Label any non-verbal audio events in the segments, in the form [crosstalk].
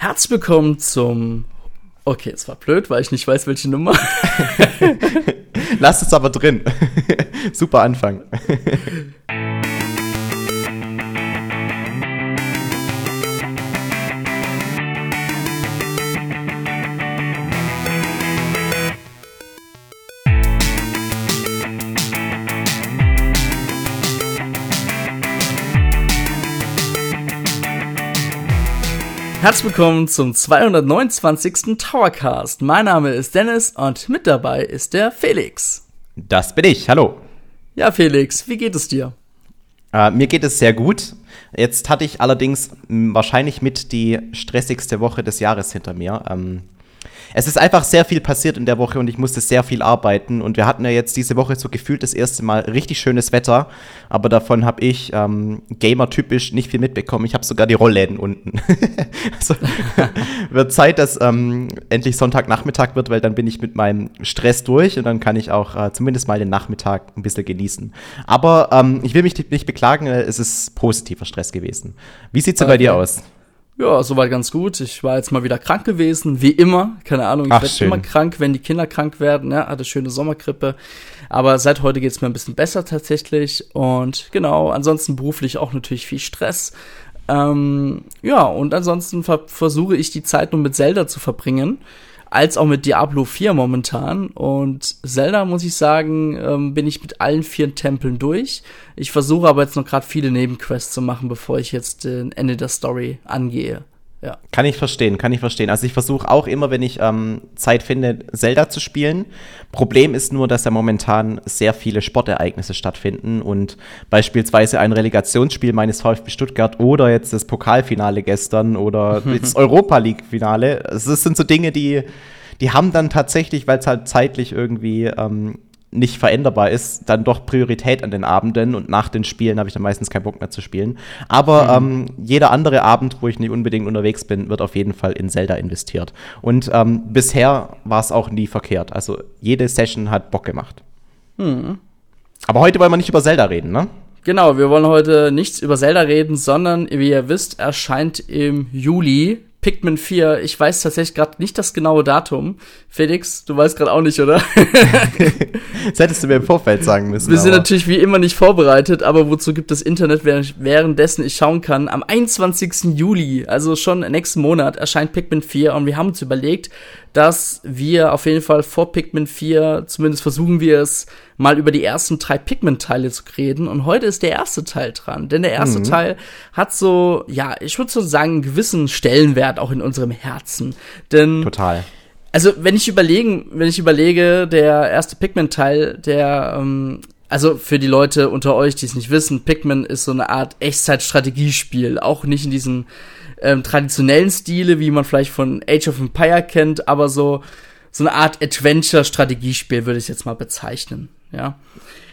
Herzlich willkommen zum. Okay, es war blöd, weil ich nicht weiß, welche Nummer. [laughs] Lass es aber drin. [laughs] Super Anfang. [laughs] Herzlich willkommen zum 229. Towercast. Mein Name ist Dennis und mit dabei ist der Felix. Das bin ich. Hallo. Ja, Felix, wie geht es dir? Äh, mir geht es sehr gut. Jetzt hatte ich allerdings wahrscheinlich mit die stressigste Woche des Jahres hinter mir. Ähm, es ist einfach sehr viel passiert in der Woche und ich musste sehr viel arbeiten. Und wir hatten ja jetzt diese Woche so gefühlt das erste Mal richtig schönes Wetter. Aber davon habe ich ähm, gamer-typisch nicht viel mitbekommen. Ich habe sogar die Rollläden unten. [laughs] also, [laughs] wird Zeit, dass ähm, endlich Sonntagnachmittag wird, weil dann bin ich mit meinem Stress durch und dann kann ich auch äh, zumindest mal den Nachmittag ein bisschen genießen. Aber ähm, ich will mich nicht beklagen, es ist positiver Stress gewesen. Wie sieht's denn okay. bei dir aus? Ja, soweit ganz gut. Ich war jetzt mal wieder krank gewesen, wie immer. Keine Ahnung, ich werde immer krank, wenn die Kinder krank werden. Ja, hatte schöne Sommerkrippe. Aber seit heute geht's mir ein bisschen besser tatsächlich. Und genau, ansonsten beruflich auch natürlich viel Stress. Ähm, ja, und ansonsten ver versuche ich die Zeit nur mit Zelda zu verbringen als auch mit Diablo 4 momentan. Und Zelda, muss ich sagen, ähm, bin ich mit allen vier Tempeln durch. Ich versuche aber jetzt noch gerade viele Nebenquests zu machen, bevor ich jetzt äh, Ende der Story angehe. Ja. Kann ich verstehen, kann ich verstehen. Also ich versuche auch immer, wenn ich ähm, Zeit finde, Zelda zu spielen. Problem ist nur, dass ja momentan sehr viele Sportereignisse stattfinden und beispielsweise ein Relegationsspiel meines VfB Stuttgart oder jetzt das Pokalfinale gestern oder [laughs] das Europa League-Finale. Also das sind so Dinge, die, die haben dann tatsächlich, weil es halt zeitlich irgendwie ähm, nicht veränderbar ist, dann doch Priorität an den Abenden und nach den Spielen habe ich dann meistens keinen Bock mehr zu spielen. Aber mhm. ähm, jeder andere Abend, wo ich nicht unbedingt unterwegs bin, wird auf jeden Fall in Zelda investiert. Und ähm, bisher war es auch nie verkehrt. Also jede Session hat Bock gemacht. Mhm. Aber heute wollen wir nicht über Zelda reden, ne? Genau, wir wollen heute nichts über Zelda reden, sondern wie ihr wisst, erscheint im Juli Pikmin 4. Ich weiß tatsächlich gerade nicht das genaue Datum. Felix, du weißt gerade auch nicht, oder? [laughs] das hättest du mir im Vorfeld sagen müssen. Wir sind natürlich wie immer nicht vorbereitet, aber wozu gibt es Internet, währenddessen ich schauen kann? Am 21. Juli, also schon nächsten Monat, erscheint Pikmin 4 und wir haben uns überlegt, dass wir auf jeden Fall vor Pikmin 4, zumindest versuchen wir es, mal über die ersten drei Pikmin-Teile zu reden. Und heute ist der erste Teil dran. Denn der erste mhm. Teil hat so, ja, ich würde so sagen, einen gewissen Stellenwert auch in unserem Herzen. Denn. Total. Also, wenn ich überlegen, wenn ich überlege, der erste Pikmin-Teil, der, ähm, also für die Leute unter euch, die es nicht wissen, Pikmin ist so eine Art Echtzeit-Strategiespiel. Auch nicht in diesen ähm, traditionellen Stile, wie man vielleicht von Age of Empire kennt, aber so, so eine Art Adventure-Strategiespiel würde ich jetzt mal bezeichnen. Ja.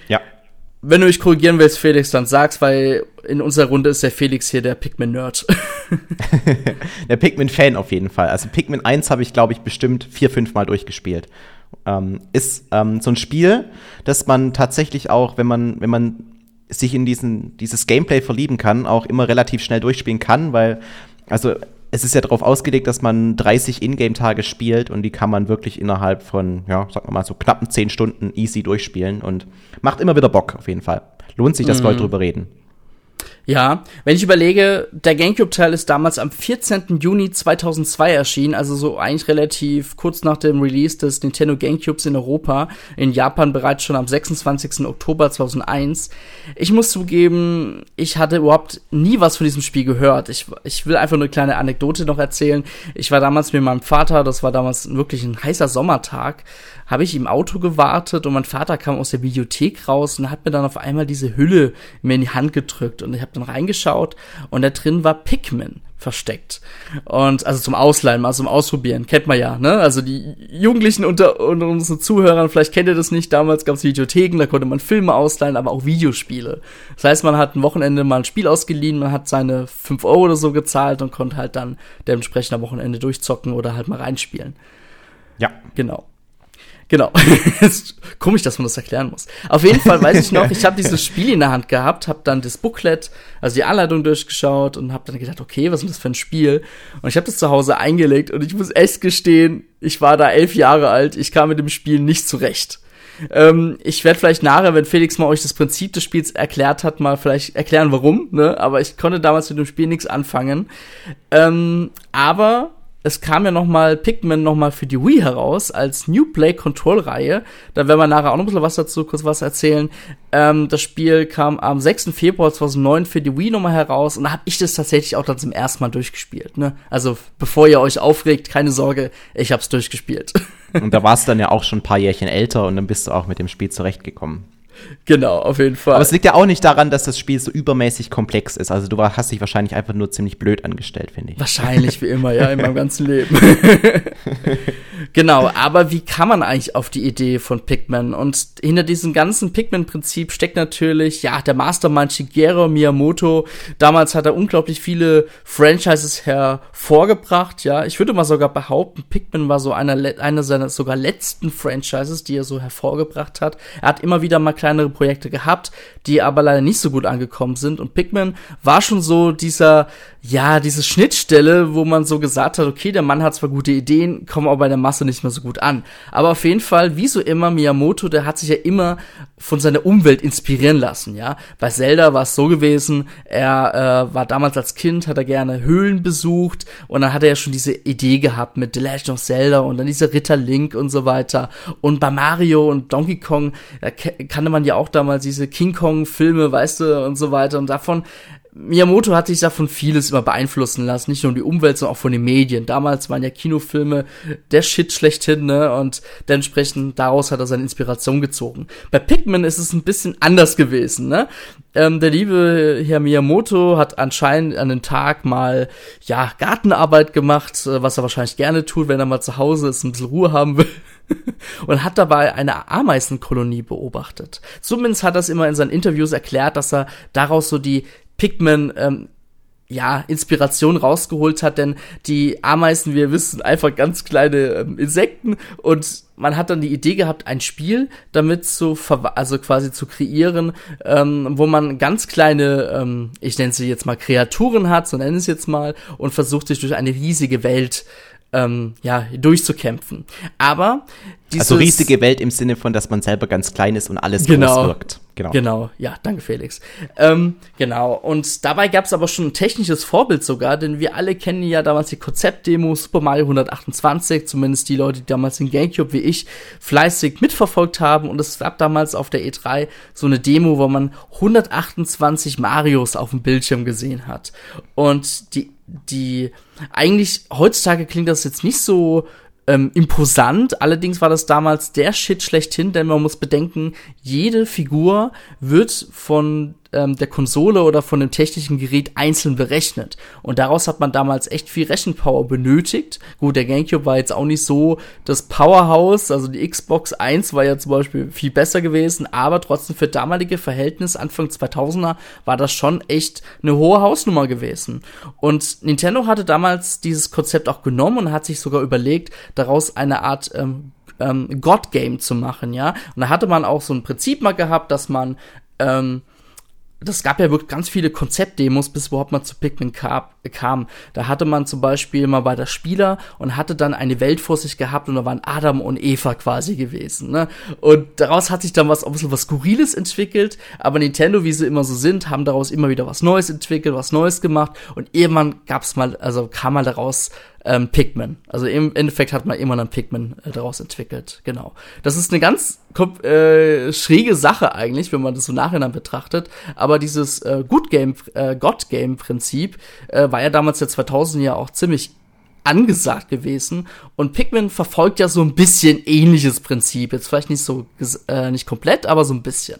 Ja. Wenn du mich korrigieren willst, Felix, dann sag's, weil in unserer Runde ist der Felix hier der Pikmin-Nerd. [laughs] [laughs] der Pikmin-Fan auf jeden Fall. Also Pikmin 1 habe ich, glaube ich, bestimmt vier, fünf Mal durchgespielt. Ähm, ist ähm, so ein Spiel, das man tatsächlich auch, wenn man, wenn man sich in diesen, dieses Gameplay verlieben kann, auch immer relativ schnell durchspielen kann, weil, also es ist ja darauf ausgelegt, dass man 30 Ingame-Tage spielt und die kann man wirklich innerhalb von, ja, sagen wir mal, so knappen 10 Stunden easy durchspielen und macht immer wieder Bock, auf jeden Fall. Lohnt sich, dass mhm. Leute drüber reden. Ja, wenn ich überlege, der GameCube-Teil ist damals am 14. Juni 2002 erschienen, also so eigentlich relativ kurz nach dem Release des Nintendo GameCubes in Europa, in Japan bereits schon am 26. Oktober 2001. Ich muss zugeben, ich hatte überhaupt nie was von diesem Spiel gehört. Ich, ich will einfach eine kleine Anekdote noch erzählen. Ich war damals mit meinem Vater, das war damals wirklich ein heißer Sommertag, habe ich im Auto gewartet und mein Vater kam aus der Bibliothek raus und hat mir dann auf einmal diese Hülle mir in die Hand gedrückt und ich habe dann reingeschaut und da drin war Pikmin versteckt. Und also zum Ausleihen, mal zum Ausprobieren, kennt man ja, ne? Also die Jugendlichen unter, unter unseren Zuhörern, vielleicht kennt ihr das nicht, damals gab es Videotheken, da konnte man Filme ausleihen, aber auch Videospiele. Das heißt, man hat ein Wochenende mal ein Spiel ausgeliehen, man hat seine 5 Euro oder so gezahlt und konnte halt dann dementsprechend am Wochenende durchzocken oder halt mal reinspielen. Ja. Genau. Genau. [laughs] komisch, dass man das erklären muss. Auf jeden Fall weiß ich noch, [laughs] ich habe dieses Spiel in der Hand gehabt, habe dann das Booklet, also die Anleitung durchgeschaut und habe dann gedacht, okay, was ist das für ein Spiel? Und ich habe das zu Hause eingelegt und ich muss echt gestehen, ich war da elf Jahre alt, ich kam mit dem Spiel nicht zurecht. Ähm, ich werde vielleicht nachher, wenn Felix mal euch das Prinzip des Spiels erklärt hat, mal vielleicht erklären, warum, ne? Aber ich konnte damals mit dem Spiel nichts anfangen. Ähm, aber es kam ja noch mal Pikmin noch mal für die Wii heraus als New Play Control Reihe. Da werden wir nachher auch noch ein bisschen was dazu, kurz was erzählen. Ähm, das Spiel kam am 6. Februar 2009 für die Wii nochmal heraus und da habe ich das tatsächlich auch dann zum ersten Mal durchgespielt. Ne? Also bevor ihr euch aufregt, keine Sorge, ich habe es durchgespielt. [laughs] Und da warst du dann ja auch schon ein paar Jährchen älter und dann bist du auch mit dem Spiel zurechtgekommen. Genau, auf jeden Fall. Aber es liegt ja auch nicht daran, dass das Spiel so übermäßig komplex ist. Also du hast dich wahrscheinlich einfach nur ziemlich blöd angestellt, finde ich. Wahrscheinlich, wie immer, ja, in meinem ganzen Leben. [laughs] [laughs] genau, aber wie kann man eigentlich auf die Idee von Pikmin? Und hinter diesem ganzen Pikmin-Prinzip steckt natürlich, ja, der Mastermind Shigeru Miyamoto. Damals hat er unglaublich viele Franchises hervorgebracht, ja. Ich würde mal sogar behaupten, Pikmin war so einer, einer seiner sogar letzten Franchises, die er so hervorgebracht hat. Er hat immer wieder mal kleinere Projekte gehabt, die aber leider nicht so gut angekommen sind. Und Pikmin war schon so dieser, ja, diese Schnittstelle, wo man so gesagt hat, okay, der Mann hat zwar gute Ideen, kommen aber bei der Masse nicht mehr so gut an. Aber auf jeden Fall, wie so immer, Miyamoto, der hat sich ja immer von seiner Umwelt inspirieren lassen, ja. Bei Zelda war es so gewesen, er äh, war damals als Kind, hat er gerne Höhlen besucht und dann hat er ja schon diese Idee gehabt mit The Legend of Zelda und dann dieser Ritter Link und so weiter. Und bei Mario und Donkey Kong, da kannte man ja auch damals diese King Kong Filme, weißt du, und so weiter. Und davon Miyamoto hat sich davon vieles immer beeinflussen lassen, nicht nur die Umwelt, sondern auch von den Medien. Damals waren ja Kinofilme der Shit schlechthin, ne? Und dementsprechend daraus hat er seine Inspiration gezogen. Bei Pikmin ist es ein bisschen anders gewesen, ne? Ähm, der liebe Herr Miyamoto hat anscheinend an den Tag mal, ja, Gartenarbeit gemacht, äh, was er wahrscheinlich gerne tut, wenn er mal zu Hause ist, ein bisschen Ruhe haben will. [laughs] und hat dabei eine Ameisenkolonie beobachtet. Zumindest hat er es immer in seinen Interviews erklärt, dass er daraus so die Pikmin ähm, ja, Inspiration rausgeholt hat, denn die Ameisen, wir wissen, einfach ganz kleine ähm, Insekten und man hat dann die Idee gehabt, ein Spiel damit zu also quasi zu kreieren, ähm, wo man ganz kleine, ähm, ich nenne sie jetzt mal Kreaturen hat, so nenne es jetzt mal, und versucht sich durch eine riesige Welt ähm, ja, durchzukämpfen. Aber dieses, Also riesige Welt im Sinne von, dass man selber ganz klein ist und alles genau, groß wirkt. Genau. Genau, ja, danke Felix. Ähm, genau, und dabei gab es aber schon ein technisches Vorbild sogar, denn wir alle kennen ja damals die Konzeptdemo Super Mario 128, zumindest die Leute, die damals den Gamecube wie ich fleißig mitverfolgt haben. Und es gab damals auf der E3 so eine Demo, wo man 128 Marios auf dem Bildschirm gesehen hat. Und die die eigentlich heutzutage klingt das jetzt nicht so ähm, imposant. Allerdings war das damals der Shit schlechthin, denn man muss bedenken, jede Figur wird von ähm, der Konsole oder von dem technischen Gerät einzeln berechnet. Und daraus hat man damals echt viel Rechenpower benötigt. Gut, der GameCube war jetzt auch nicht so das Powerhouse, also die Xbox 1 war ja zum Beispiel viel besser gewesen, aber trotzdem für damalige Verhältnisse Anfang 2000er war das schon echt eine hohe Hausnummer gewesen. Und Nintendo hatte damals dieses Konzept auch genommen und hat sich sogar überlegt, daraus eine Art ähm, ähm, God-Game zu machen, ja. Und da hatte man auch so ein Prinzip mal gehabt, dass man ähm, das gab ja wirklich ganz viele Konzeptdemos, bis überhaupt mal zu Pikmin kam. Da hatte man zum Beispiel mal bei der Spieler und hatte dann eine Welt vor sich gehabt und da waren Adam und Eva quasi gewesen. Ne? Und daraus hat sich dann was, ein bisschen was Skurriles entwickelt, aber Nintendo, wie sie immer so sind, haben daraus immer wieder was Neues entwickelt, was Neues gemacht und irgendwann gab's mal, also kam mal daraus ähm, Pikmin. Also im Endeffekt hat man immer dann Pikmin äh, daraus entwickelt. Genau. Das ist eine ganz äh, schräge Sache eigentlich, wenn man das so nachhinein betrachtet. Aber dieses äh, Good Game, äh, God Game Prinzip äh, war ja damals der 2000 ja auch ziemlich angesagt gewesen. Und Pikmin verfolgt ja so ein bisschen ähnliches Prinzip. Jetzt vielleicht nicht so, äh, nicht komplett, aber so ein bisschen.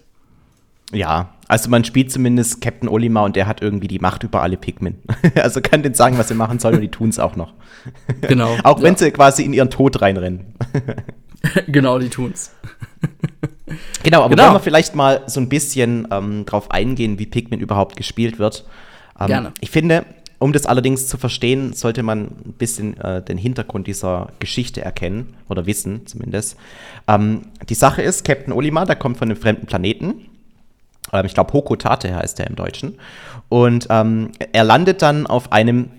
Ja, also man spielt zumindest Captain Olimar und der hat irgendwie die Macht über alle Pikmin. [laughs] also kann denen sagen, was sie machen sollen und die tun es auch noch. [laughs] Genau. [laughs] auch wenn ja. sie quasi in ihren Tod reinrennen. genau, die tun's. genau, aber genau. wollen wir vielleicht mal so ein bisschen ähm, drauf eingehen, wie Pikmin überhaupt gespielt wird. Ähm, Gerne. Ich finde, Um das allerdings zu verstehen, sollte man ein bisschen äh, den Hintergrund dieser Geschichte erkennen oder wissen zumindest. Ähm, die Sache ist, Captain Olimar, der kommt von einem fremden Planeten. Ähm, ich glaube, Hokotate heißt er im Deutschen. Und ähm, er landet dann auf einem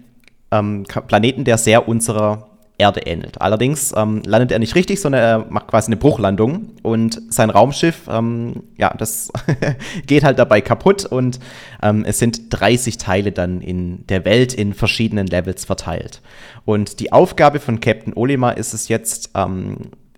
ähm, Planeten, der sehr unserer Erde ähnelt. Allerdings ähm, landet er nicht richtig, sondern er macht quasi eine Bruchlandung und sein Raumschiff, ähm, ja, das [laughs] geht halt dabei kaputt und ähm, es sind 30 Teile dann in der Welt in verschiedenen Levels verteilt. Und die Aufgabe von Captain Olima ist es jetzt,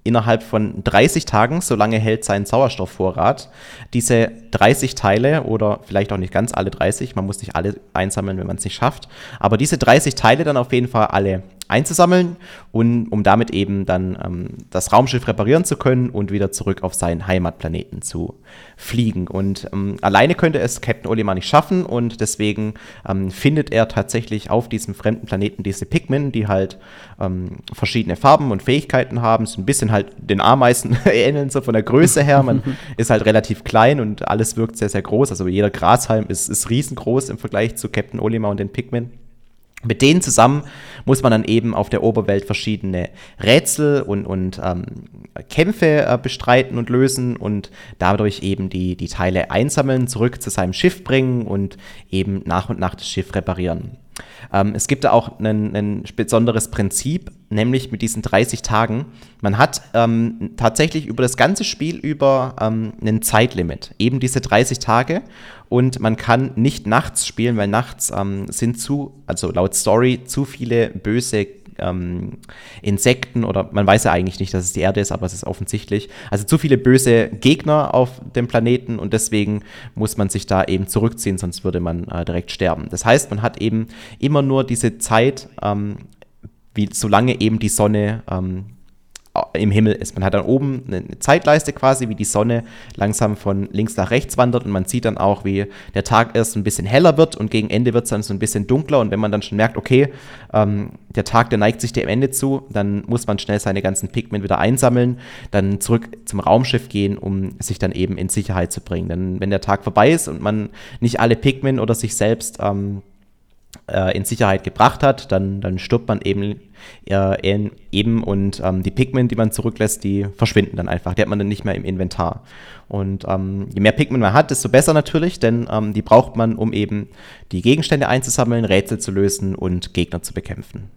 innerhalb von 30 Tagen, so lange hält sein Sauerstoffvorrat, diese 30 Teile oder vielleicht auch nicht ganz alle 30, man muss nicht alle einsammeln, wenn man es nicht schafft, aber diese 30 Teile dann auf jeden Fall alle einzusammeln und um damit eben dann ähm, das Raumschiff reparieren zu können und wieder zurück auf seinen Heimatplaneten zu fliegen. Und ähm, alleine könnte es Captain Olimar nicht schaffen und deswegen ähm, findet er tatsächlich auf diesem fremden Planeten diese Pikmin, die halt ähm, verschiedene Farben und Fähigkeiten haben, so ein bisschen halt den Ameisen [laughs] ähneln, so von der Größe her. Man [laughs] ist halt relativ klein und alles wirkt sehr, sehr groß. Also jeder Grashalm ist, ist riesengroß im Vergleich zu Captain Olimar und den Pikmin. Mit denen zusammen muss man dann eben auf der Oberwelt verschiedene Rätsel und, und ähm, Kämpfe äh, bestreiten und lösen und dadurch eben die, die Teile einsammeln, zurück zu seinem Schiff bringen und eben nach und nach das Schiff reparieren. Ähm, es gibt da auch ein, besonderes Prinzip, nämlich mit diesen 30 Tagen. Man hat ähm, tatsächlich über das ganze Spiel über ähm, ein Zeitlimit, eben diese 30 Tage. Und man kann nicht nachts spielen, weil nachts ähm, sind zu, also laut Story, zu viele böse ähm, Insekten oder man weiß ja eigentlich nicht, dass es die Erde ist, aber es ist offensichtlich. Also zu viele böse Gegner auf dem Planeten und deswegen muss man sich da eben zurückziehen, sonst würde man äh, direkt sterben. Das heißt, man hat eben immer nur diese Zeit, ähm, wie solange eben die Sonne ähm, im Himmel ist. Man hat dann oben eine Zeitleiste quasi, wie die Sonne langsam von links nach rechts wandert und man sieht dann auch, wie der Tag erst ein bisschen heller wird und gegen Ende wird es dann so ein bisschen dunkler und wenn man dann schon merkt, okay, ähm, der Tag, der neigt sich dem Ende zu, dann muss man schnell seine ganzen Pigment wieder einsammeln, dann zurück zum Raumschiff gehen, um sich dann eben in Sicherheit zu bringen. Denn wenn der Tag vorbei ist und man nicht alle Pigment oder sich selbst ähm, äh, in Sicherheit gebracht hat, dann, dann stirbt man eben, äh, eben und ähm, die Pigment, die man zurücklässt, die verschwinden dann einfach. Die hat man dann nicht mehr im Inventar. Und ähm, je mehr Pigment man hat, desto besser natürlich, denn ähm, die braucht man, um eben die Gegenstände einzusammeln, Rätsel zu lösen und Gegner zu bekämpfen.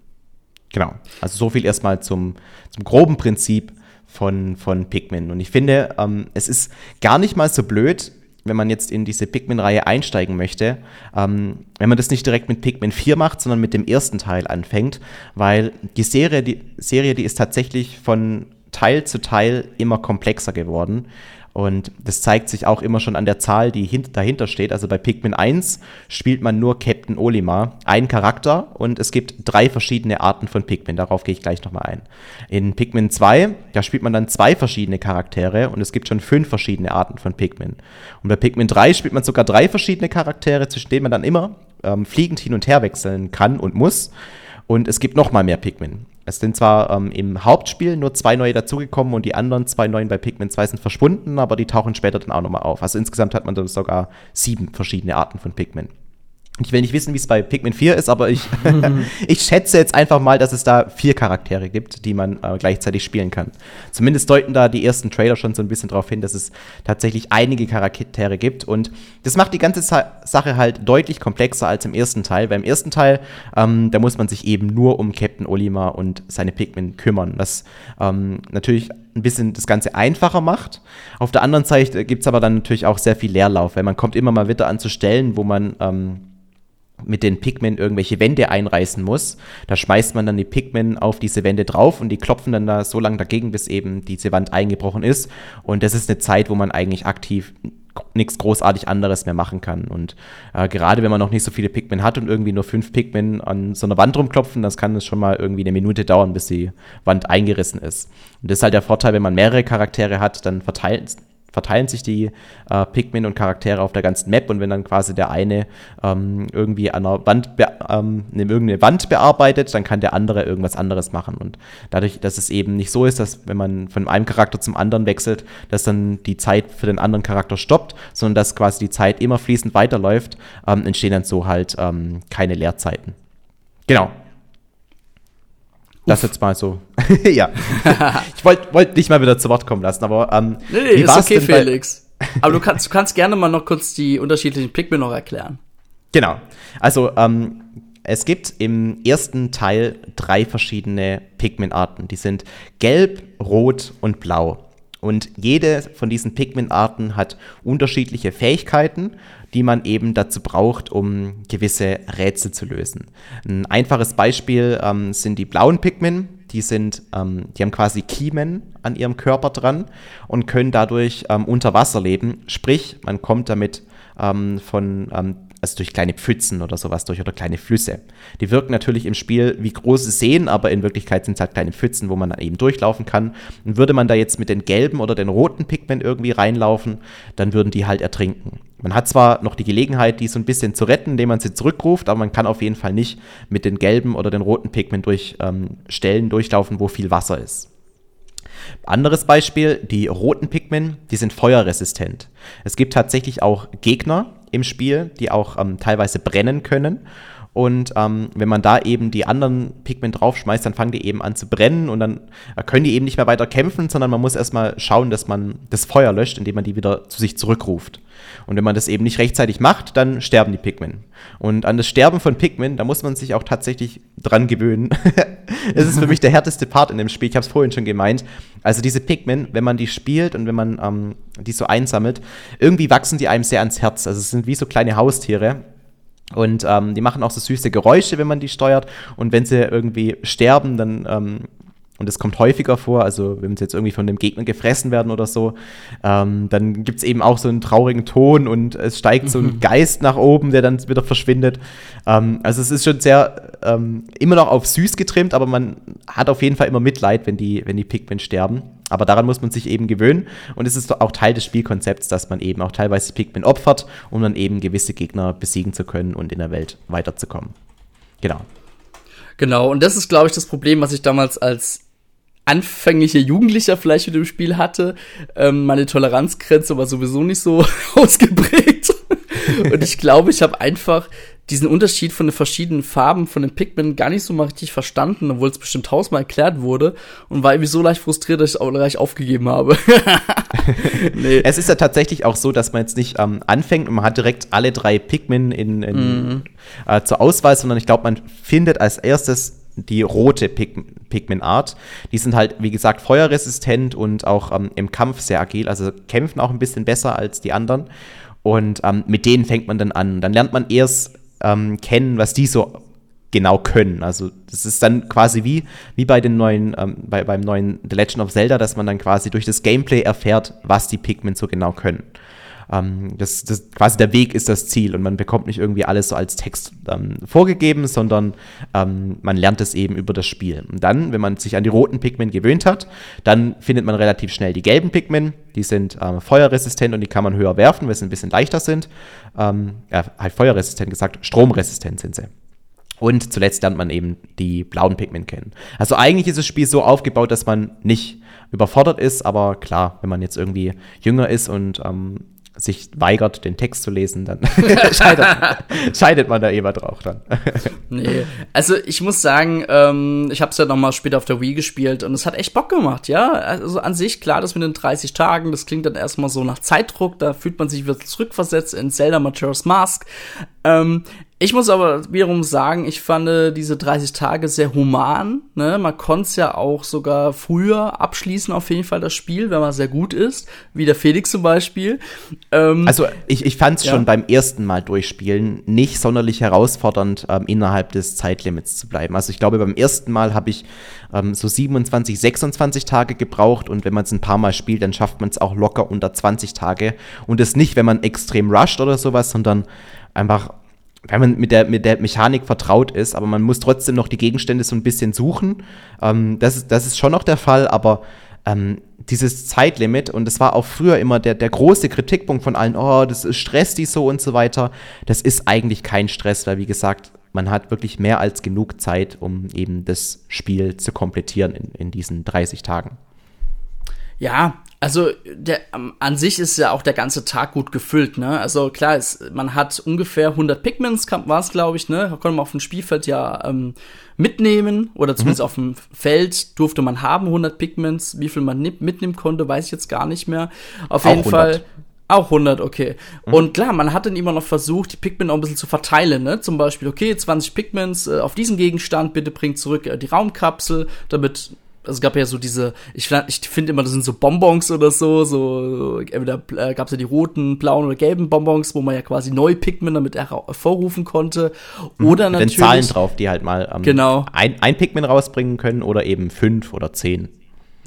Genau. Also so viel erstmal zum, zum groben Prinzip von, von Pikmin. Und ich finde, ähm, es ist gar nicht mal so blöd, wenn man jetzt in diese Pikmin-Reihe einsteigen möchte, ähm, wenn man das nicht direkt mit Pikmin 4 macht, sondern mit dem ersten Teil anfängt, weil die Serie, die Serie, die ist tatsächlich von Teil zu Teil immer komplexer geworden. Und das zeigt sich auch immer schon an der Zahl, die dahinter steht. Also bei Pikmin 1 spielt man nur Captain Olimar, ein Charakter, und es gibt drei verschiedene Arten von Pikmin. Darauf gehe ich gleich nochmal ein. In Pikmin 2, da spielt man dann zwei verschiedene Charaktere und es gibt schon fünf verschiedene Arten von Pikmin. Und bei Pikmin 3 spielt man sogar drei verschiedene Charaktere, zwischen denen man dann immer ähm, fliegend hin und her wechseln kann und muss. Und es gibt noch mal mehr Pikmin. Es sind zwar ähm, im Hauptspiel nur zwei neue dazugekommen und die anderen zwei neuen bei Pikmin 2 sind verschwunden, aber die tauchen später dann auch nochmal auf. Also insgesamt hat man dann sogar sieben verschiedene Arten von Pikmin. Ich will nicht wissen, wie es bei Pikmin 4 ist, aber ich, [laughs] [laughs] ich schätze jetzt einfach mal, dass es da vier Charaktere gibt, die man äh, gleichzeitig spielen kann. Zumindest deuten da die ersten Trailer schon so ein bisschen darauf hin, dass es tatsächlich einige Charaktere gibt. Und das macht die ganze Sa Sache halt deutlich komplexer als im ersten Teil. Beim ersten Teil, ähm, da muss man sich eben nur um Captain Olimar und seine Pikmin kümmern. Was ähm, natürlich ein bisschen das Ganze einfacher macht. Auf der anderen Seite gibt es aber dann natürlich auch sehr viel Leerlauf, weil man kommt immer mal wieder an zu Stellen, wo man ähm, mit den Pikmin irgendwelche Wände einreißen muss. Da schmeißt man dann die Pikmin auf diese Wände drauf und die klopfen dann da so lange dagegen, bis eben diese Wand eingebrochen ist. Und das ist eine Zeit, wo man eigentlich aktiv nichts großartig anderes mehr machen kann. Und äh, gerade wenn man noch nicht so viele Pikmin hat und irgendwie nur fünf Pikmin an so einer Wand rumklopfen, das kann es schon mal irgendwie eine Minute dauern, bis die Wand eingerissen ist. Und das ist halt der Vorteil, wenn man mehrere Charaktere hat, dann verteilt, verteilen sich die äh, Pikmin und Charaktere auf der ganzen Map und wenn dann quasi der eine ähm, irgendwie an einer Wand, ähm, irgendeine Wand bearbeitet, dann kann der andere irgendwas anderes machen und dadurch, dass es eben nicht so ist, dass wenn man von einem Charakter zum anderen wechselt, dass dann die Zeit für den anderen Charakter stoppt, sondern dass quasi die Zeit immer fließend weiterläuft, ähm, entstehen dann so halt ähm, keine Leerzeiten. Genau, das jetzt mal so. [laughs] ja. [laughs] ich wollte wollt dich mal wieder zu Wort kommen lassen, aber ähm, nee, nee, wie ist okay, Felix. aber du kannst, du kannst gerne mal noch kurz die unterschiedlichen Pikmin noch erklären. Genau. Also ähm, es gibt im ersten Teil drei verschiedene Pikmin-Arten. Die sind gelb, rot und blau. Und jede von diesen Pigmentarten hat unterschiedliche Fähigkeiten, die man eben dazu braucht, um gewisse Rätsel zu lösen. Ein einfaches Beispiel ähm, sind die blauen Pigmen. Die sind, ähm, die haben quasi Kiemen an ihrem Körper dran und können dadurch ähm, unter Wasser leben. Sprich, man kommt damit ähm, von ähm, also durch kleine Pfützen oder sowas durch oder kleine Flüsse. Die wirken natürlich im Spiel wie große Seen, aber in Wirklichkeit sind es halt kleine Pfützen, wo man dann eben durchlaufen kann. Und würde man da jetzt mit den gelben oder den roten Pigment irgendwie reinlaufen, dann würden die halt ertrinken. Man hat zwar noch die Gelegenheit, die so ein bisschen zu retten, indem man sie zurückruft, aber man kann auf jeden Fall nicht mit den gelben oder den roten Pigment durch ähm, Stellen durchlaufen, wo viel Wasser ist. Anderes Beispiel, die roten Pikmin, die sind feuerresistent. Es gibt tatsächlich auch Gegner im Spiel, die auch ähm, teilweise brennen können. Und ähm, wenn man da eben die anderen Pigment draufschmeißt, dann fangen die eben an zu brennen und dann äh, können die eben nicht mehr weiter kämpfen, sondern man muss erstmal schauen, dass man das Feuer löscht, indem man die wieder zu sich zurückruft. Und wenn man das eben nicht rechtzeitig macht, dann sterben die Pikmin. Und an das Sterben von Pikmin, da muss man sich auch tatsächlich dran gewöhnen. [laughs] Es ist für mich der härteste Part in dem Spiel. Ich habe es vorhin schon gemeint. Also diese Pikmin, wenn man die spielt und wenn man ähm, die so einsammelt, irgendwie wachsen die einem sehr ans Herz. Also es sind wie so kleine Haustiere. Und ähm, die machen auch so süße Geräusche, wenn man die steuert. Und wenn sie irgendwie sterben, dann ähm, und es kommt häufiger vor, also wenn sie jetzt irgendwie von dem Gegner gefressen werden oder so, ähm, dann gibt es eben auch so einen traurigen Ton und es steigt so ein mhm. Geist nach oben, der dann wieder verschwindet. Ähm, also es ist schon sehr ähm, immer noch auf süß getrimmt, aber man hat auf jeden Fall immer Mitleid, wenn die, wenn die Pikmin sterben. Aber daran muss man sich eben gewöhnen und es ist auch Teil des Spielkonzepts, dass man eben auch teilweise Pikmin opfert, um dann eben gewisse Gegner besiegen zu können und in der Welt weiterzukommen. Genau. Genau, und das ist, glaube ich, das Problem, was ich damals als anfänglicher Jugendlicher vielleicht mit dem Spiel hatte. Ähm, meine Toleranzgrenze war sowieso nicht so [laughs] ausgeprägt. Und ich glaube, ich habe einfach diesen Unterschied von den verschiedenen Farben von den Pigment gar nicht so mal richtig verstanden, obwohl es bestimmt tausendmal erklärt wurde und war irgendwie so leicht frustriert, dass ich es auch gleich aufgegeben habe. [laughs] nee. Es ist ja tatsächlich auch so, dass man jetzt nicht ähm, anfängt und man hat direkt alle drei Pigment in, in mhm. äh, zur Auswahl, sondern ich glaube, man findet als erstes die rote Pig Pigment-Art. Die sind halt, wie gesagt, feuerresistent und auch ähm, im Kampf sehr agil, also kämpfen auch ein bisschen besser als die anderen. Und ähm, mit denen fängt man dann an. Dann lernt man erst ähm, kennen, was die so genau können. Also das ist dann quasi wie, wie bei den neuen, ähm, bei, beim neuen The Legend of Zelda, dass man dann quasi durch das Gameplay erfährt, was die Pigment so genau können. Ähm, das, das, quasi der Weg ist das Ziel und man bekommt nicht irgendwie alles so als Text ähm, vorgegeben, sondern ähm, man lernt es eben über das Spiel. Und dann, wenn man sich an die roten Pigment gewöhnt hat, dann findet man relativ schnell die gelben Pigment. Die sind ähm, feuerresistent und die kann man höher werfen, weil sie ein bisschen leichter sind. Ähm, ja, halt feuerresistent gesagt, stromresistent sind sie. Und zuletzt lernt man eben die blauen Pigment kennen. Also eigentlich ist das Spiel so aufgebaut, dass man nicht überfordert ist, aber klar, wenn man jetzt irgendwie jünger ist und ähm, sich weigert, den Text zu lesen, dann [laughs] scheidet, scheidet, man da eh mal drauf dann. [laughs] nee, also ich muss sagen, ähm, ich habe es ja noch mal später auf der Wii gespielt und es hat echt Bock gemacht, ja. Also an sich, klar, das mit den 30 Tagen, das klingt dann erstmal so nach Zeitdruck, da fühlt man sich wieder zurückversetzt in Zelda Majora's Mask. Ähm, ich muss aber wiederum sagen, ich fand diese 30 Tage sehr human. Ne? Man konnte es ja auch sogar früher abschließen, auf jeden Fall das Spiel, wenn man sehr gut ist, wie der Felix zum Beispiel. Ähm, also ich, ich fand es ja. schon beim ersten Mal durchspielen nicht sonderlich herausfordernd, ähm, innerhalb des Zeitlimits zu bleiben. Also ich glaube, beim ersten Mal habe ich ähm, so 27, 26 Tage gebraucht und wenn man es ein paar Mal spielt, dann schafft man es auch locker unter 20 Tage. Und das nicht, wenn man extrem rusht oder sowas, sondern einfach wenn man mit der, mit der Mechanik vertraut ist, aber man muss trotzdem noch die Gegenstände so ein bisschen suchen. Ähm, das, ist, das ist schon noch der Fall, aber ähm, dieses Zeitlimit, und das war auch früher immer der, der große Kritikpunkt von allen, oh, das ist Stress, die so und so weiter. Das ist eigentlich kein Stress, weil wie gesagt, man hat wirklich mehr als genug Zeit, um eben das Spiel zu komplettieren in, in diesen 30 Tagen. Ja, also der, an sich ist ja auch der ganze Tag gut gefüllt, ne? Also klar, es, man hat ungefähr 100 Pigments, war es glaube ich, ne? Konnte man auf dem Spielfeld ja ähm, mitnehmen oder zumindest mhm. auf dem Feld durfte man haben 100 Pigments. Wie viel man mitnehmen konnte, weiß ich jetzt gar nicht mehr. Auf auch jeden 100. Fall auch 100, okay. Mhm. Und klar, man hat dann immer noch versucht, die Pigment auch ein bisschen zu verteilen, ne? Zum Beispiel, okay, 20 Pigments äh, auf diesen Gegenstand, bitte bringt zurück äh, die Raumkapsel, damit also es gab ja so diese, ich, ich finde immer, das sind so Bonbons oder so, so entweder äh, gab es ja die roten, blauen oder gelben Bonbons, wo man ja quasi neue Pigment damit hervorrufen konnte. Mhm. Oder mhm, natürlich. Zahlen drauf, die halt mal ähm, genau. ein, ein Pigment rausbringen können oder eben fünf oder zehn.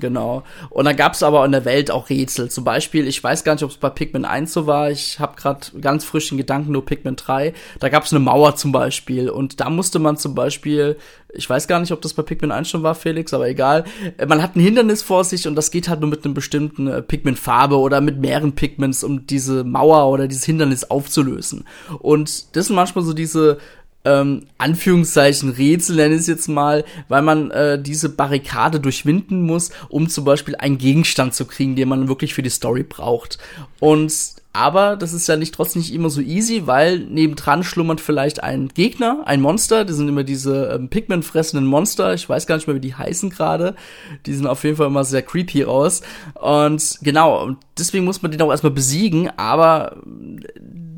Genau. Und dann gab es aber in der Welt auch Rätsel. Zum Beispiel, ich weiß gar nicht, ob es bei Pikmin 1 so war. Ich habe gerade ganz frisch den Gedanken nur Pikmin 3. Da gab es eine Mauer zum Beispiel. Und da musste man zum Beispiel, ich weiß gar nicht, ob das bei Pikmin 1 schon war, Felix, aber egal. Man hat ein Hindernis vor sich und das geht halt nur mit einem bestimmten äh, Pikmin-Farbe oder mit mehreren Pigments, um diese Mauer oder dieses Hindernis aufzulösen. Und das sind manchmal so diese ähm, Anführungszeichen Rätsel, nenne ich es jetzt mal, weil man äh, diese Barrikade durchwinden muss, um zum Beispiel einen Gegenstand zu kriegen, den man wirklich für die Story braucht. Und aber das ist ja nicht trotzdem nicht immer so easy, weil nebendran schlummert vielleicht ein Gegner, ein Monster. Die sind immer diese ähm, Pigment-fressenden Monster. Ich weiß gar nicht mehr, wie die heißen gerade. Die sind auf jeden Fall immer sehr creepy aus. Und genau, deswegen muss man den auch erstmal besiegen. Aber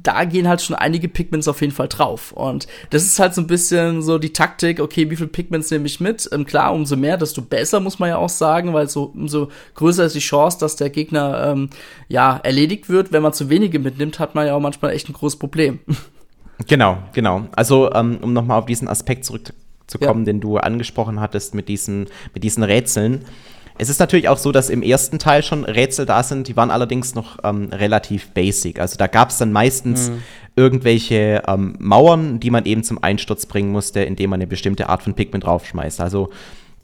da gehen halt schon einige Pigments auf jeden Fall drauf. Und das ist halt so ein bisschen so die Taktik, okay, wie viel Pigments nehme ich mit? Ähm, klar, umso mehr, desto besser, muss man ja auch sagen, weil so umso größer ist die Chance, dass der Gegner ähm, ja erledigt wird. Wenn man zu wenige mitnimmt, hat man ja auch manchmal echt ein großes Problem. [laughs] Genau, genau. Also, ähm, um nochmal auf diesen Aspekt zurückzukommen, ja. den du angesprochen hattest mit diesen, mit diesen Rätseln. Es ist natürlich auch so, dass im ersten Teil schon Rätsel da sind, die waren allerdings noch ähm, relativ basic. Also da gab es dann meistens mhm. irgendwelche ähm, Mauern, die man eben zum Einsturz bringen musste, indem man eine bestimmte Art von Pigment draufschmeißt. Also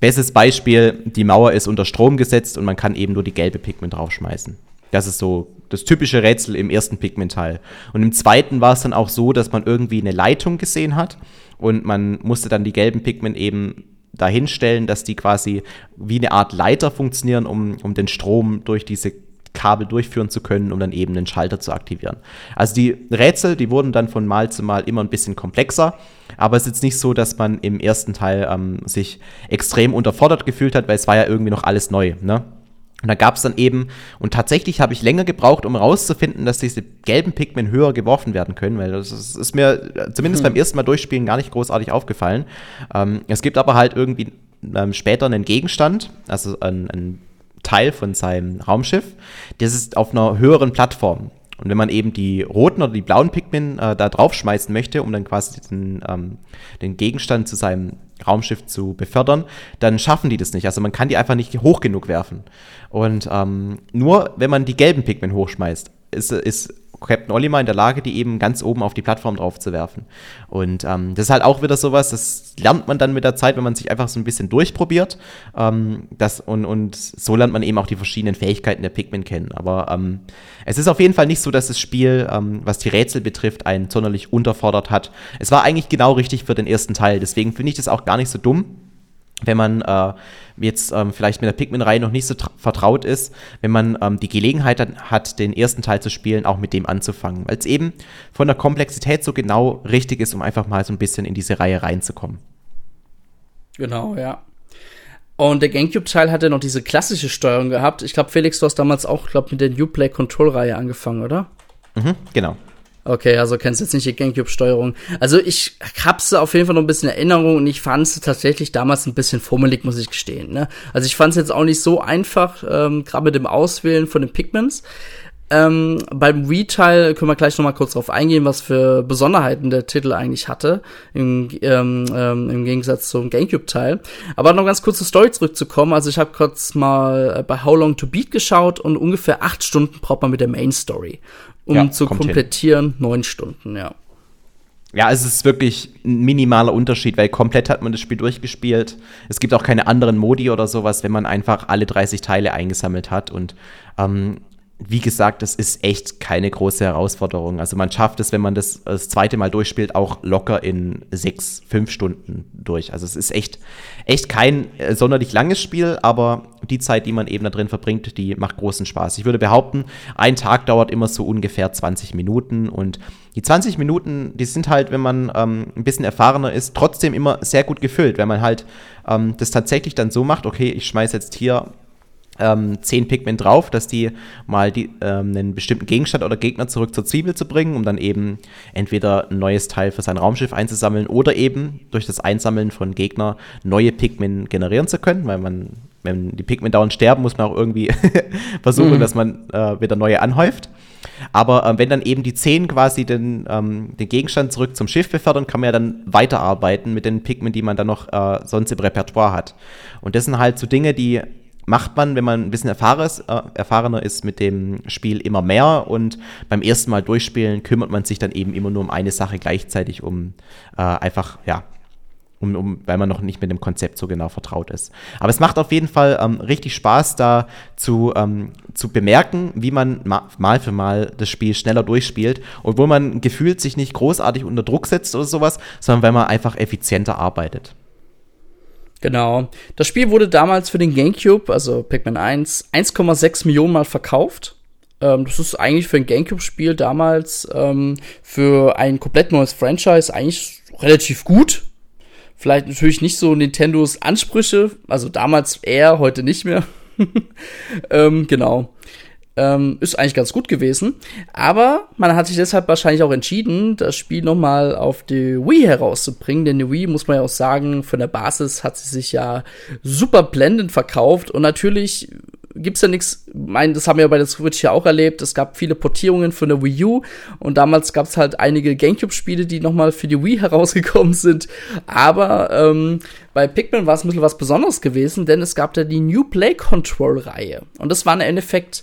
bestes Beispiel, die Mauer ist unter Strom gesetzt und man kann eben nur die gelbe Pigment draufschmeißen. Das ist so das typische Rätsel im ersten Pigment-Teil. Und im zweiten war es dann auch so, dass man irgendwie eine Leitung gesehen hat und man musste dann die gelben Pigment eben dahinstellen, dass die quasi wie eine Art Leiter funktionieren, um, um den Strom durch diese Kabel durchführen zu können, um dann eben den Schalter zu aktivieren. Also die Rätsel, die wurden dann von Mal zu Mal immer ein bisschen komplexer, aber es ist jetzt nicht so, dass man im ersten Teil ähm, sich extrem unterfordert gefühlt hat, weil es war ja irgendwie noch alles neu. Ne? Und da gab es dann eben, und tatsächlich habe ich länger gebraucht, um rauszufinden, dass diese gelben Pigment höher geworfen werden können, weil das ist, ist mir zumindest hm. beim ersten Mal durchspielen gar nicht großartig aufgefallen. Ähm, es gibt aber halt irgendwie ähm, später einen Gegenstand, also ein, ein Teil von seinem Raumschiff, das ist auf einer höheren Plattform. Und wenn man eben die roten oder die blauen Pigment äh, da draufschmeißen möchte, um dann quasi den, ähm, den Gegenstand zu seinem Raumschiff zu befördern, dann schaffen die das nicht. Also man kann die einfach nicht hoch genug werfen. Und ähm, nur wenn man die gelben Pigment hochschmeißt, ist, ist Captain Olimar in der Lage, die eben ganz oben auf die Plattform drauf zu werfen. Und ähm, das ist halt auch wieder sowas, das lernt man dann mit der Zeit, wenn man sich einfach so ein bisschen durchprobiert. Ähm, das, und, und so lernt man eben auch die verschiedenen Fähigkeiten der Pikmin kennen. Aber ähm, es ist auf jeden Fall nicht so, dass das Spiel, ähm, was die Rätsel betrifft, einen sonderlich unterfordert hat. Es war eigentlich genau richtig für den ersten Teil. Deswegen finde ich das auch gar nicht so dumm wenn man äh, jetzt ähm, vielleicht mit der Pikmin-Reihe noch nicht so vertraut ist, wenn man ähm, die Gelegenheit hat, den ersten Teil zu spielen, auch mit dem anzufangen, weil es eben von der Komplexität so genau richtig ist, um einfach mal so ein bisschen in diese Reihe reinzukommen. Genau, ja. Und der GameCube-Teil hatte noch diese klassische Steuerung gehabt. Ich glaube, Felix, du hast damals auch, glaube mit der New Play Control-Reihe angefangen, oder? Mhm, genau. Okay, also kennst du jetzt nicht die Gamecube-Steuerung. Also ich hab's auf jeden Fall noch ein bisschen Erinnerung und ich fand es tatsächlich damals ein bisschen fummelig, muss ich gestehen. Ne? Also ich fand es jetzt auch nicht so einfach, ähm, gerade mit dem Auswählen von den Pigments. Ähm, beim Wii-Teil können wir gleich noch mal kurz drauf eingehen, was für Besonderheiten der Titel eigentlich hatte, im, ähm, ähm, im Gegensatz zum GameCube-Teil. Aber noch ganz kurz zur Story zurückzukommen. Also ich habe kurz mal äh, bei How Long to Beat geschaut und ungefähr acht Stunden braucht man mit der Main-Story um ja, zu komplettieren, hin. neun Stunden, ja. ja, es ist wirklich ein minimaler Unterschied, weil komplett hat man das Spiel durchgespielt. Es gibt auch keine anderen Modi oder sowas, wenn man einfach alle 30 Teile eingesammelt hat. Und ähm, wie gesagt, das ist echt keine große Herausforderung. Also man schafft es, wenn man das das zweite Mal durchspielt, auch locker in sechs, fünf Stunden durch. Also es ist echt, echt kein äh, sonderlich langes Spiel, aber die Zeit, die man eben da drin verbringt, die macht großen Spaß. Ich würde behaupten, ein Tag dauert immer so ungefähr 20 Minuten und die 20 Minuten, die sind halt, wenn man ähm, ein bisschen erfahrener ist, trotzdem immer sehr gut gefüllt, wenn man halt ähm, das tatsächlich dann so macht, okay, ich schmeiße jetzt hier ähm, 10 Pikmin drauf, dass die mal die, ähm, einen bestimmten Gegenstand oder Gegner zurück zur Zwiebel zu bringen, um dann eben entweder ein neues Teil für sein Raumschiff einzusammeln oder eben durch das Einsammeln von Gegner neue Pikmin generieren zu können, weil man, wenn die Pikmin dauernd sterben, muss man auch irgendwie [laughs] versuchen, mhm. dass man äh, wieder neue anhäuft. Aber ähm, wenn dann eben die 10 quasi den, ähm, den Gegenstand zurück zum Schiff befördern, kann man ja dann weiterarbeiten mit den Pikmin, die man dann noch äh, sonst im Repertoire hat. Und das sind halt so Dinge, die macht man, wenn man ein bisschen äh, erfahrener ist mit dem Spiel, immer mehr. Und beim ersten Mal durchspielen kümmert man sich dann eben immer nur um eine Sache gleichzeitig, um äh, einfach, ja, um, um, weil man noch nicht mit dem Konzept so genau vertraut ist. Aber es macht auf jeden Fall ähm, richtig Spaß, da zu, ähm, zu bemerken, wie man ma mal für mal das Spiel schneller durchspielt, obwohl man gefühlt sich nicht großartig unter Druck setzt oder sowas, sondern weil man einfach effizienter arbeitet. Genau. Das Spiel wurde damals für den GameCube, also Pikmin 1, 1,6 Millionen Mal verkauft. Ähm, das ist eigentlich für ein GameCube-Spiel damals ähm, für ein komplett neues Franchise eigentlich relativ gut. Vielleicht natürlich nicht so Nintendos Ansprüche, also damals eher, heute nicht mehr. [laughs] ähm, genau. Ähm, ist eigentlich ganz gut gewesen. Aber man hat sich deshalb wahrscheinlich auch entschieden, das Spiel nochmal auf die Wii herauszubringen. Denn die Wii, muss man ja auch sagen, von der Basis hat sie sich ja super blendend verkauft. Und natürlich gibt's ja nichts, mein, das haben wir ja bei der Switch ja auch erlebt. Es gab viele Portierungen für eine Wii U und damals gab's halt einige GameCube-Spiele, die nochmal für die Wii [laughs] herausgekommen sind. Aber ähm, bei Pikmin war es ein bisschen was Besonderes gewesen, denn es gab da die New Play Control-Reihe. Und das war im Endeffekt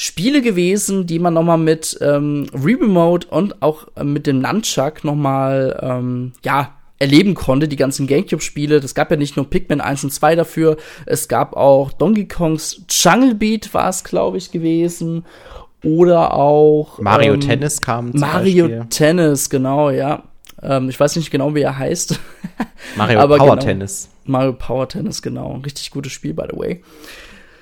Spiele gewesen, die man nochmal mit ähm, Remote und auch äh, mit dem Nunchuck nochmal, ähm, ja, erleben konnte, die ganzen Gamecube-Spiele. Das gab ja nicht nur Pikmin 1 und 2 dafür, es gab auch Donkey Kongs Jungle Beat war es, glaube ich, gewesen. Oder auch Mario ähm, Tennis kam. Mario Beispiel. Tennis, genau, ja. Ähm, ich weiß nicht genau, wie er heißt. Mario [laughs] Power genau, Tennis. Mario Power Tennis, genau. Richtig gutes Spiel, by the way.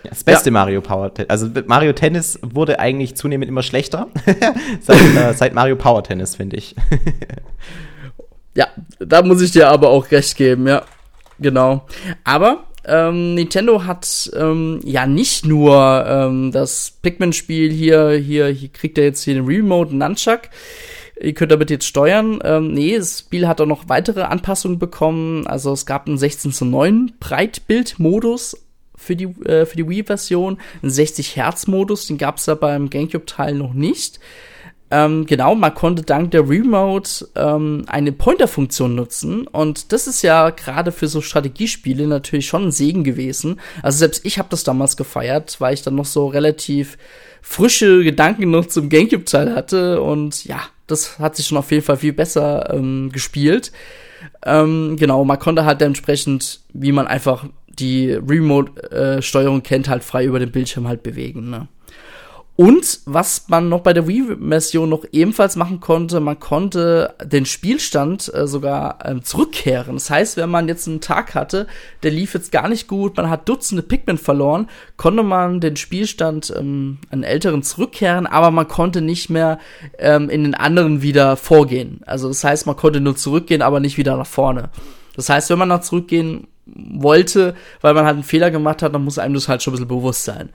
Das beste ja. Mario Power Tennis. Also Mario Tennis wurde eigentlich zunehmend immer schlechter. [laughs] seit, äh, seit, Mario Power Tennis, finde ich. ja, da muss ich dir aber auch recht geben, ja. Genau. Aber ähm, Nintendo hat ähm, ja nicht nur ähm, das Pikmin-Spiel hier, hier, hier kriegt er jetzt hier den Remote Nunchuck. Ihr könnt damit jetzt steuern. Ähm, nee, das Spiel hat auch noch weitere Anpassungen bekommen. Also es gab einen 16 zu 9 Breitbild-Modus für die, äh, für die Wii-Version. Ein 60-Hertz-Modus, den gab es da beim GameCube-Teil noch nicht. Ähm, genau, man konnte dank der Remote ähm, eine Pointer-Funktion nutzen und das ist ja gerade für so Strategiespiele natürlich schon ein Segen gewesen. Also selbst ich habe das damals gefeiert, weil ich dann noch so relativ frische Gedanken noch zum GameCube-Teil hatte und ja, das hat sich schon auf jeden Fall viel besser ähm, gespielt. Ähm, genau, man konnte halt entsprechend, wie man einfach die Remote-Steuerung kennt, halt frei über den Bildschirm halt bewegen. Ne? Und was man noch bei der Wii-Version noch ebenfalls machen konnte, man konnte den Spielstand äh, sogar ähm, zurückkehren. Das heißt, wenn man jetzt einen Tag hatte, der lief jetzt gar nicht gut, man hat Dutzende Pikmin verloren, konnte man den Spielstand ähm, einen älteren zurückkehren, aber man konnte nicht mehr ähm, in den anderen wieder vorgehen. Also das heißt, man konnte nur zurückgehen, aber nicht wieder nach vorne. Das heißt, wenn man nach zurückgehen wollte, weil man halt einen Fehler gemacht hat, dann muss einem das halt schon ein bisschen bewusst sein.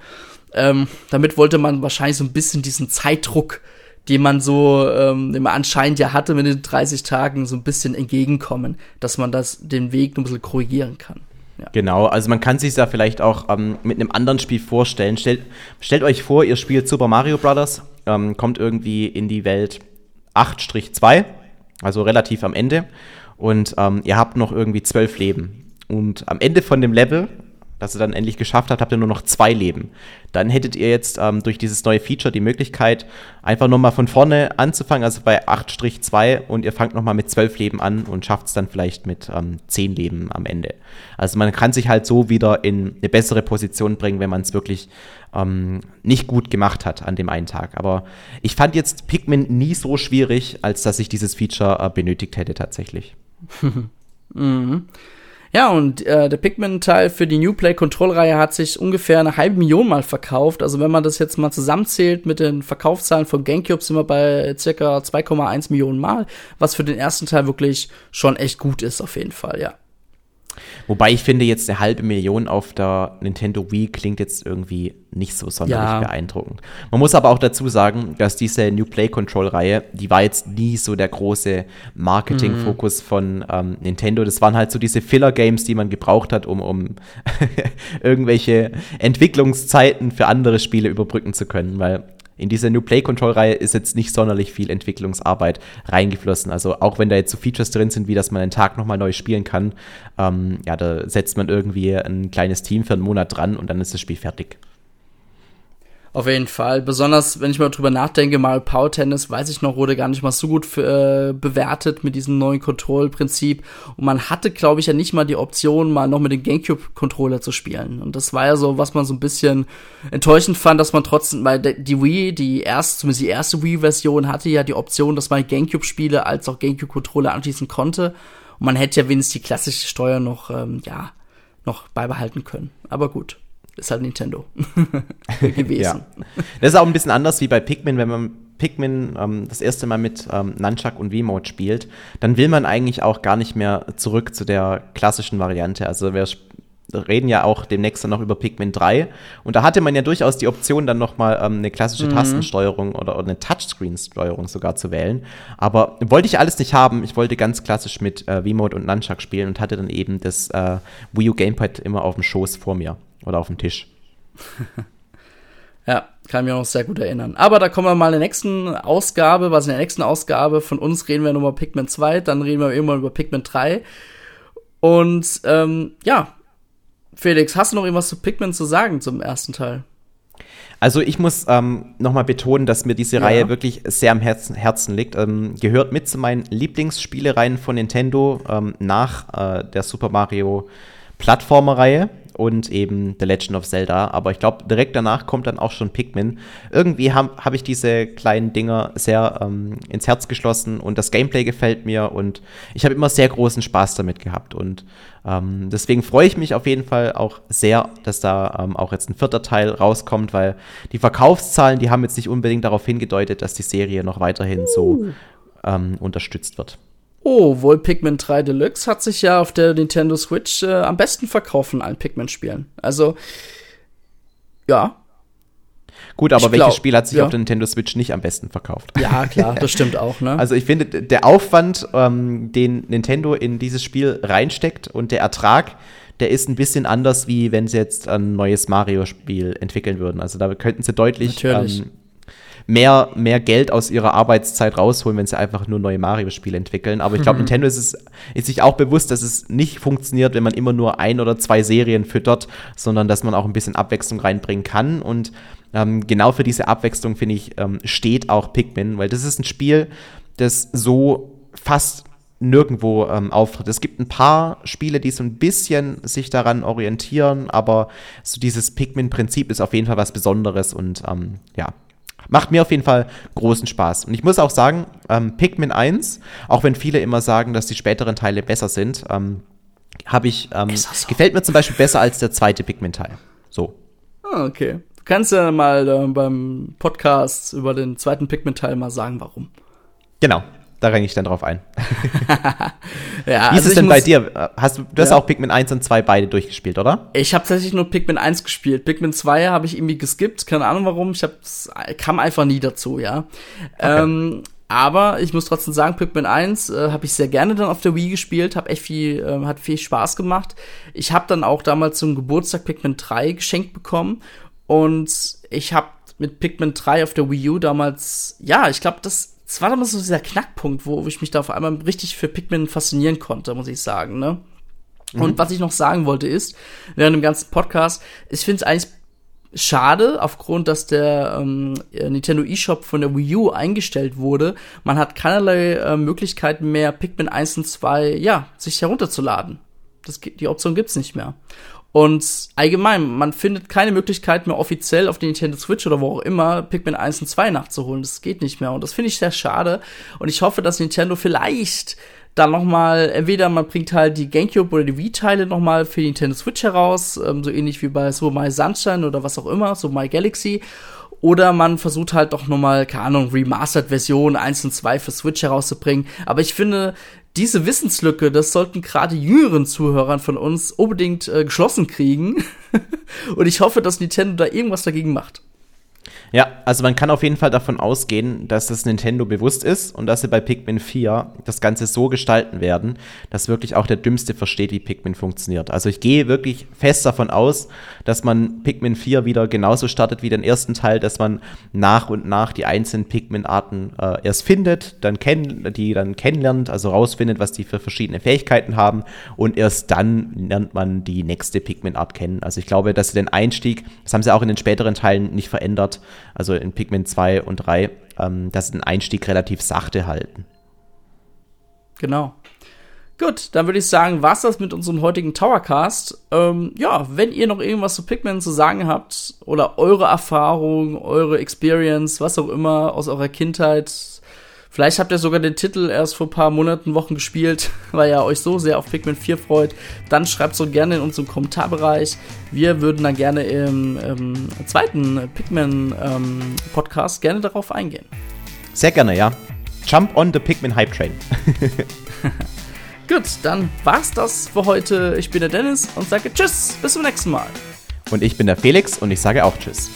Ähm, damit wollte man wahrscheinlich so ein bisschen diesen Zeitdruck, den man so ähm, anscheinend ja hatte mit den 30 Tagen, so ein bisschen entgegenkommen, dass man das den Weg ein bisschen korrigieren kann. Ja. Genau, also man kann sich da vielleicht auch ähm, mit einem anderen Spiel vorstellen. Stellt, stellt euch vor, ihr spielt Super Mario Bros., ähm, kommt irgendwie in die Welt 8-2, also relativ am Ende, und ähm, ihr habt noch irgendwie zwölf Leben. Und am Ende von dem Level dass ihr dann endlich geschafft habt, habt ihr nur noch zwei Leben. Dann hättet ihr jetzt ähm, durch dieses neue Feature die Möglichkeit, einfach nochmal von vorne anzufangen, also bei 8-2 und ihr fangt nochmal mit 12 Leben an und schafft es dann vielleicht mit ähm, 10 Leben am Ende. Also man kann sich halt so wieder in eine bessere Position bringen, wenn man es wirklich ähm, nicht gut gemacht hat an dem einen Tag. Aber ich fand jetzt Pikmin nie so schwierig, als dass ich dieses Feature äh, benötigt hätte tatsächlich. [laughs] mhm. Ja, und äh, der Pikmin-Teil für die New Play-Control-Reihe hat sich ungefähr eine halbe Million Mal verkauft. Also wenn man das jetzt mal zusammenzählt mit den Verkaufszahlen von GameCube, sind wir bei circa 2,1 Millionen Mal, was für den ersten Teil wirklich schon echt gut ist, auf jeden Fall, ja. Wobei ich finde, jetzt eine halbe Million auf der Nintendo Wii klingt jetzt irgendwie nicht so sonderlich ja. beeindruckend. Man muss aber auch dazu sagen, dass diese New Play Control-Reihe, die war jetzt nie so der große Marketing-Fokus mhm. von ähm, Nintendo. Das waren halt so diese Filler-Games, die man gebraucht hat, um, um [laughs] irgendwelche Entwicklungszeiten für andere Spiele überbrücken zu können, weil in diese New Play Control Reihe ist jetzt nicht sonderlich viel Entwicklungsarbeit reingeflossen. Also auch wenn da jetzt so Features drin sind, wie dass man einen Tag nochmal neu spielen kann, ähm, ja, da setzt man irgendwie ein kleines Team für einen Monat dran und dann ist das Spiel fertig. Auf jeden Fall. Besonders, wenn ich mal drüber nachdenke, mal Power Tennis, weiß ich noch, wurde gar nicht mal so gut für, äh, bewertet mit diesem neuen Control-Prinzip. Und man hatte, glaube ich, ja nicht mal die Option, mal noch mit dem GameCube-Controller zu spielen. Und das war ja so, was man so ein bisschen enttäuschend fand, dass man trotzdem, weil die Wii, die erste, zumindest die erste Wii-Version hatte ja die Option, dass man GameCube-Spiele als auch GameCube-Controller anschließen konnte. Und man hätte ja wenigstens die klassische Steuer noch, ähm, ja, noch beibehalten können. Aber gut ist halt Nintendo [laughs] [laughs] gewesen. ja. Das ist auch ein bisschen anders wie bei Pikmin, wenn man Pikmin ähm, das erste Mal mit ähm, Nunchuck und V-Mode spielt, dann will man eigentlich auch gar nicht mehr zurück zu der klassischen Variante. Also wer reden ja auch demnächst dann noch über Pikmin 3. Und da hatte man ja durchaus die Option, dann nochmal ähm, eine klassische mhm. Tastensteuerung oder, oder eine Touchscreen-Steuerung sogar zu wählen. Aber wollte ich alles nicht haben. Ich wollte ganz klassisch mit äh, V-Mode und Nunchuck spielen und hatte dann eben das äh, Wii U Gamepad immer auf dem Schoß vor mir oder auf dem Tisch. [laughs] ja, kann mich auch noch sehr gut erinnern. Aber da kommen wir mal in der nächsten Ausgabe, was in der nächsten Ausgabe von uns reden wir nochmal Pikmin 2, dann reden wir irgendwann über Pikmin 3. Und ähm, ja, Felix, hast du noch irgendwas zu Pikmin zu sagen zum ersten Teil? Also ich muss ähm, nochmal betonen, dass mir diese ja. Reihe wirklich sehr am Herzen, Herzen liegt. Ähm, gehört mit zu meinen Lieblingsspielereien von Nintendo ähm, nach äh, der Super Mario Plattformer-Reihe und eben The Legend of Zelda. Aber ich glaube, direkt danach kommt dann auch schon Pikmin. Irgendwie habe hab ich diese kleinen Dinger sehr ähm, ins Herz geschlossen und das Gameplay gefällt mir und ich habe immer sehr großen Spaß damit gehabt. Und ähm, deswegen freue ich mich auf jeden Fall auch sehr, dass da ähm, auch jetzt ein vierter Teil rauskommt, weil die Verkaufszahlen, die haben jetzt nicht unbedingt darauf hingedeutet, dass die Serie noch weiterhin uh. so ähm, unterstützt wird. Oh, wohl Pikmin 3 Deluxe hat sich ja auf der Nintendo Switch äh, am besten verkauft von allen Pikmin-Spielen. Also, ja. Gut, aber ich welches glaub, Spiel hat sich ja. auf der Nintendo Switch nicht am besten verkauft? Ja, klar, [laughs] das stimmt auch, ne? Also ich finde, der Aufwand, ähm, den Nintendo in dieses Spiel reinsteckt und der Ertrag, der ist ein bisschen anders, wie wenn sie jetzt ein neues Mario-Spiel entwickeln würden. Also da könnten sie deutlich ähm, mehr, mehr Geld aus ihrer Arbeitszeit rausholen, wenn sie einfach nur neue Mario-Spiele entwickeln. Aber ich glaube, mhm. Nintendo ist, es, ist sich auch bewusst, dass es nicht funktioniert, wenn man immer nur ein oder zwei Serien füttert, sondern dass man auch ein bisschen Abwechslung reinbringen kann. Und ähm, genau für diese Abwechslung, finde ich, ähm, steht auch Pikmin, weil das ist ein Spiel, das so fast nirgendwo ähm, auftritt. Es gibt ein paar Spiele, die so ein bisschen sich daran orientieren, aber so dieses Pikmin-Prinzip ist auf jeden Fall was Besonderes und ähm, ja, Macht mir auf jeden Fall großen Spaß. Und ich muss auch sagen, ähm, Pikmin 1, auch wenn viele immer sagen, dass die späteren Teile besser sind, ähm, habe ich, ähm, so? gefällt mir zum Beispiel besser als der zweite Pikmin-Teil. So. Ah, okay. Du kannst ja mal äh, beim Podcast über den zweiten Pikmin-Teil mal sagen, warum. Genau, da renne ich dann drauf ein. [laughs] ja, Wie also ist es denn bei dir? Hast du, du hast auch Pikmin 1 und 2 beide durchgespielt, oder? Ich habe tatsächlich nur Pikmin 1 gespielt. Pikmin 2 habe ich irgendwie geskippt, keine Ahnung warum. Ich hab's, kam einfach nie dazu, ja. Okay. Ähm, aber ich muss trotzdem sagen, Pikmin 1 äh, habe ich sehr gerne dann auf der Wii gespielt, habe echt viel, äh, hat viel Spaß gemacht. Ich habe dann auch damals zum Geburtstag Pikmin 3 geschenkt bekommen und ich habe mit Pikmin 3 auf der Wii U damals, ja, ich glaube, das es war damals so dieser Knackpunkt, wo ich mich da auf einmal richtig für Pikmin faszinieren konnte, muss ich sagen, ne? Mhm. Und was ich noch sagen wollte ist, während dem ganzen Podcast, ich finde es eigentlich schade, aufgrund, dass der ähm, Nintendo eShop von der Wii U eingestellt wurde. Man hat keinerlei äh, Möglichkeiten mehr, Pikmin 1 und 2, ja, sich herunterzuladen. Das, die Option gibt's nicht mehr. Und allgemein, man findet keine Möglichkeit mehr offiziell auf der Nintendo Switch oder wo auch immer Pikmin 1 und 2 nachzuholen. Das geht nicht mehr. Und das finde ich sehr schade. Und ich hoffe, dass Nintendo vielleicht dann noch mal, entweder man bringt halt die Gamecube oder die Wii-Teile noch mal für die Nintendo Switch heraus, ähm, so ähnlich wie bei Super Mario Sunshine oder was auch immer, so My Galaxy. Oder man versucht halt doch noch mal, keine Ahnung, Remastered-Version 1 und 2 für Switch herauszubringen. Aber ich finde, diese Wissenslücke, das sollten gerade jüngeren Zuhörern von uns unbedingt äh, geschlossen kriegen. [laughs] und ich hoffe, dass Nintendo da irgendwas dagegen macht. Ja, also man kann auf jeden Fall davon ausgehen, dass das Nintendo bewusst ist und dass sie bei Pikmin 4 das Ganze so gestalten werden, dass wirklich auch der Dümmste versteht, wie Pikmin funktioniert. Also ich gehe wirklich fest davon aus, dass man Pikmin 4 wieder genauso startet wie den ersten Teil, dass man nach und nach die einzelnen Pikmin-Arten äh, erst findet, dann kenn die dann kennenlernt, also rausfindet, was die für verschiedene Fähigkeiten haben und erst dann lernt man die nächste Pikmin-Art kennen. Also ich glaube, dass sie den Einstieg, das haben sie auch in den späteren Teilen nicht verändert, also in Pikmin 2 und 3, ähm, dass den Einstieg relativ sachte halten. Genau. Gut, dann würde ich sagen, war's das mit unserem heutigen Towercast. Ähm, ja, wenn ihr noch irgendwas zu Pikmin zu sagen habt oder eure Erfahrung, eure Experience, was auch immer aus eurer Kindheit, Vielleicht habt ihr sogar den Titel erst vor ein paar Monaten, Wochen gespielt, [laughs] weil ihr euch so sehr auf Pikmin 4 freut. Dann schreibt so gerne in unserem Kommentarbereich. Wir würden dann gerne im, im zweiten Pikmin-Podcast ähm, gerne darauf eingehen. Sehr gerne, ja. Jump on the Pikmin Hype Train. [laughs] Gut, dann war's das für heute. Ich bin der Dennis und sage Tschüss, bis zum nächsten Mal. Und ich bin der Felix und ich sage auch Tschüss.